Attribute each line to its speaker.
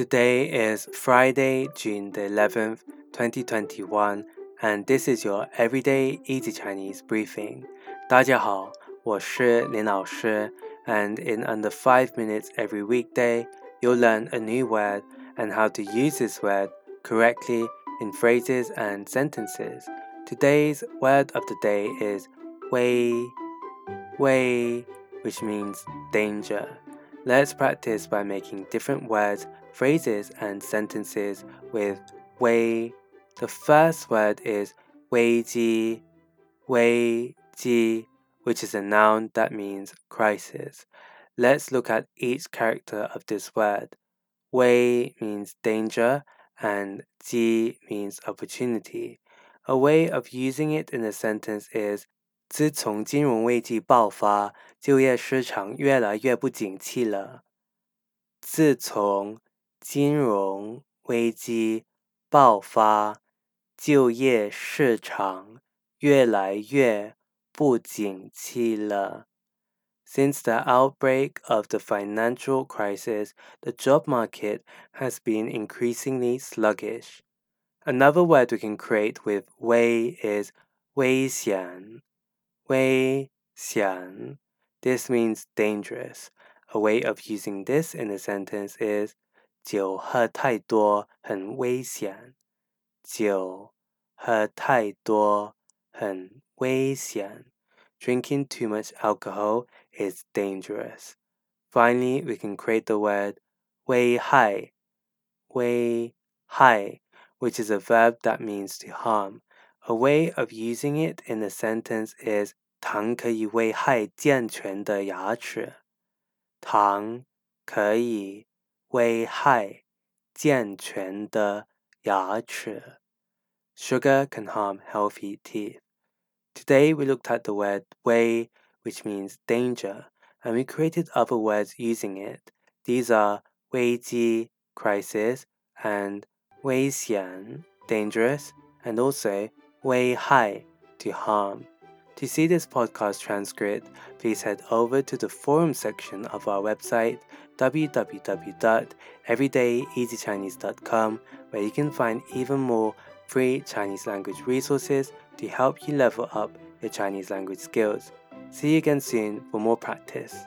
Speaker 1: Today is Friday, June the 11th, 2021, and this is your Everyday Easy Chinese briefing. 大家好，我是林老师, and in under 5 minutes every weekday, you'll learn a new word and how to use this word correctly in phrases and sentences. Today's word of the day is wei, wei, which means danger. Let's practice by making different words, phrases, and sentences with wei. The first word is wei ji, wei ji, which is a noun that means crisis. Let's look at each character of this word. Wei means danger and ji means opportunity. A way of using it in a sentence is 自从金融危机爆发，就业市场越来越不景气了。自从金融危机爆发，就业市场越来越不景气了。Since the outbreak of the financial crisis, the job market has been increasingly sluggish. Another word we can create with 危 is 危险。危险. This means dangerous. A way of using this in a sentence is 酒喝太多很危险。酒喝太多很危险。Drinking too much alcohol is dangerous. Finally, we can create the word 危害,危害, which is a verb that means to harm. A way of using it in a sentence is 糖可以危害健全的牙齿。糖可以危害健全的牙齿。Sugar can harm healthy teeth. Today we looked at the word wei, which means danger, and we created other words using it. These are 危机 crisis and 危险 dangerous and also 危害 to harm. To see this podcast transcript, please head over to the forum section of our website www.everydayeasychinese.com where you can find even more free Chinese language resources to help you level up your Chinese language skills. See you again soon for more practice.